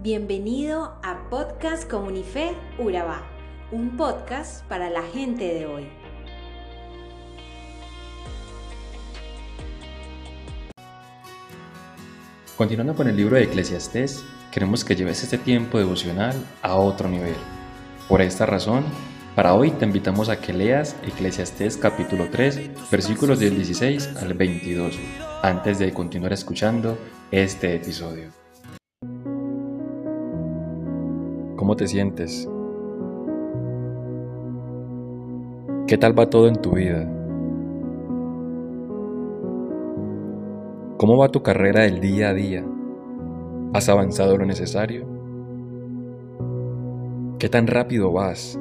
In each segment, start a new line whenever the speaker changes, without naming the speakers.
Bienvenido a Podcast Comunife Urabá, un podcast para la gente de hoy.
Continuando con el libro de Eclesiastés, queremos que lleves este tiempo devocional a otro nivel. Por esta razón, para hoy te invitamos a que leas Eclesiastés capítulo 3, versículos del 16 al 22, antes de continuar escuchando este episodio. ¿Cómo te sientes? ¿Qué tal va todo en tu vida? ¿Cómo va tu carrera del día a día? ¿Has avanzado lo necesario? ¿Qué tan rápido vas?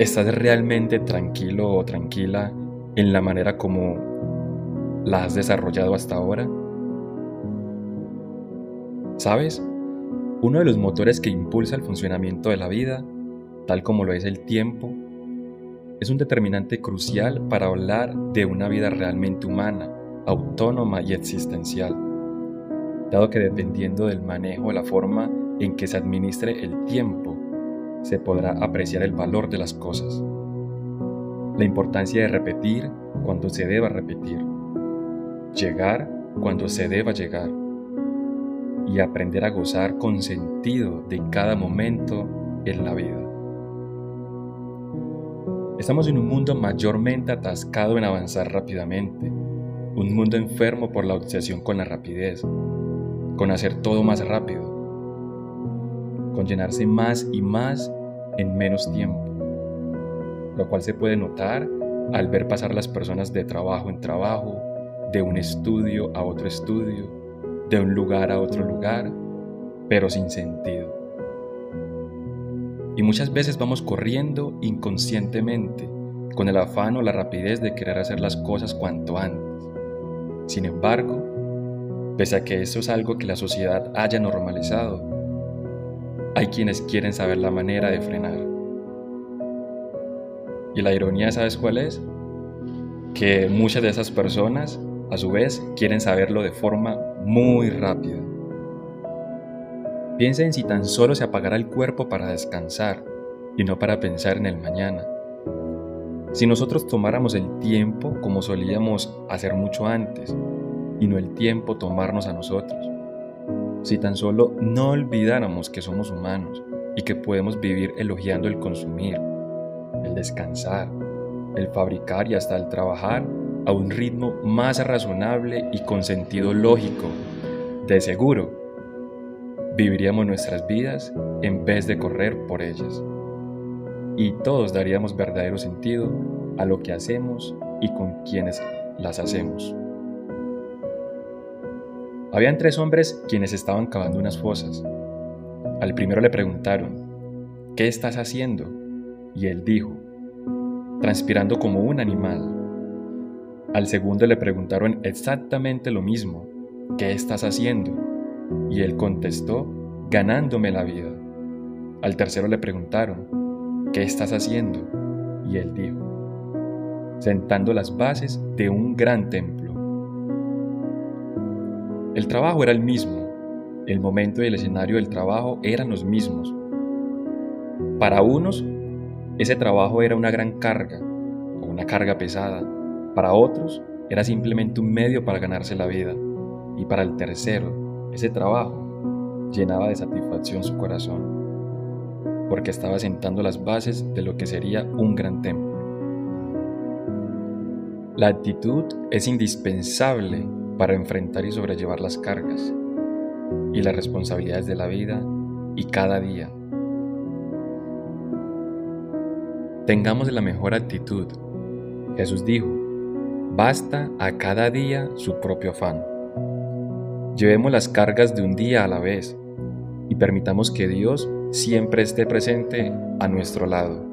¿Estás realmente tranquilo o tranquila en la manera como la has desarrollado hasta ahora? ¿Sabes? Uno de los motores que impulsa el funcionamiento de la vida, tal como lo es el tiempo, es un determinante crucial para hablar de una vida realmente humana, autónoma y existencial, dado que dependiendo del manejo de la forma en que se administre el tiempo, se podrá apreciar el valor de las cosas. La importancia de repetir cuando se deba repetir, llegar cuando se deba llegar, y aprender a gozar con sentido de cada momento en la vida. Estamos en un mundo mayormente atascado en avanzar rápidamente, un mundo enfermo por la obsesión con la rapidez, con hacer todo más rápido, con llenarse más y más en menos tiempo, lo cual se puede notar al ver pasar las personas de trabajo en trabajo, de un estudio a otro estudio, de un lugar a otro lugar, pero sin sentido. Y muchas veces vamos corriendo inconscientemente con el afán o la rapidez de querer hacer las cosas cuanto antes. Sin embargo, pese a que eso es algo que la sociedad haya normalizado, hay quienes quieren saber la manera de frenar. Y la ironía, ¿sabes cuál es? Que muchas de esas personas, a su vez, quieren saberlo de forma muy rápido. Piensa en si tan solo se apagara el cuerpo para descansar y no para pensar en el mañana. Si nosotros tomáramos el tiempo como solíamos hacer mucho antes y no el tiempo tomarnos a nosotros. Si tan solo no olvidáramos que somos humanos y que podemos vivir elogiando el consumir, el descansar, el fabricar y hasta el trabajar a un ritmo más razonable y con sentido lógico. De seguro, viviríamos nuestras vidas en vez de correr por ellas. Y todos daríamos verdadero sentido a lo que hacemos y con quienes las hacemos. Habían tres hombres quienes estaban cavando unas fosas. Al primero le preguntaron, ¿qué estás haciendo? Y él dijo, transpirando como un animal. Al segundo le preguntaron exactamente lo mismo, ¿qué estás haciendo? Y él contestó, ganándome la vida. Al tercero le preguntaron, ¿qué estás haciendo? Y él dijo, sentando las bases de un gran templo. El trabajo era el mismo, el momento y el escenario del trabajo eran los mismos. Para unos, ese trabajo era una gran carga, o una carga pesada, para otros era simplemente un medio para ganarse la vida. Y para el tercero, ese trabajo llenaba de satisfacción su corazón, porque estaba sentando las bases de lo que sería un gran templo. La actitud es indispensable para enfrentar y sobrellevar las cargas y las responsabilidades de la vida y cada día. Tengamos la mejor actitud. Jesús dijo, Basta a cada día su propio afán. Llevemos las cargas de un día a la vez y permitamos que Dios siempre esté presente a nuestro lado.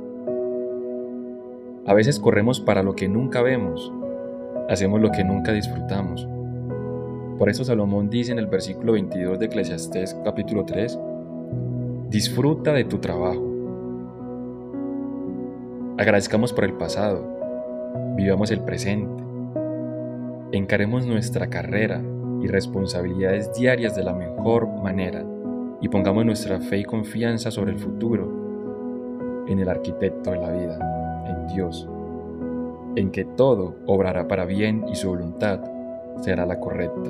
A veces corremos para lo que nunca vemos, hacemos lo que nunca disfrutamos. Por eso Salomón dice en el versículo 22 de Eclesiastés capítulo 3, disfruta de tu trabajo. Agradezcamos por el pasado, vivamos el presente Encaremos nuestra carrera y responsabilidades diarias de la mejor manera y pongamos nuestra fe y confianza sobre el futuro en el arquitecto de la vida, en Dios, en que todo obrará para bien y su voluntad será la correcta.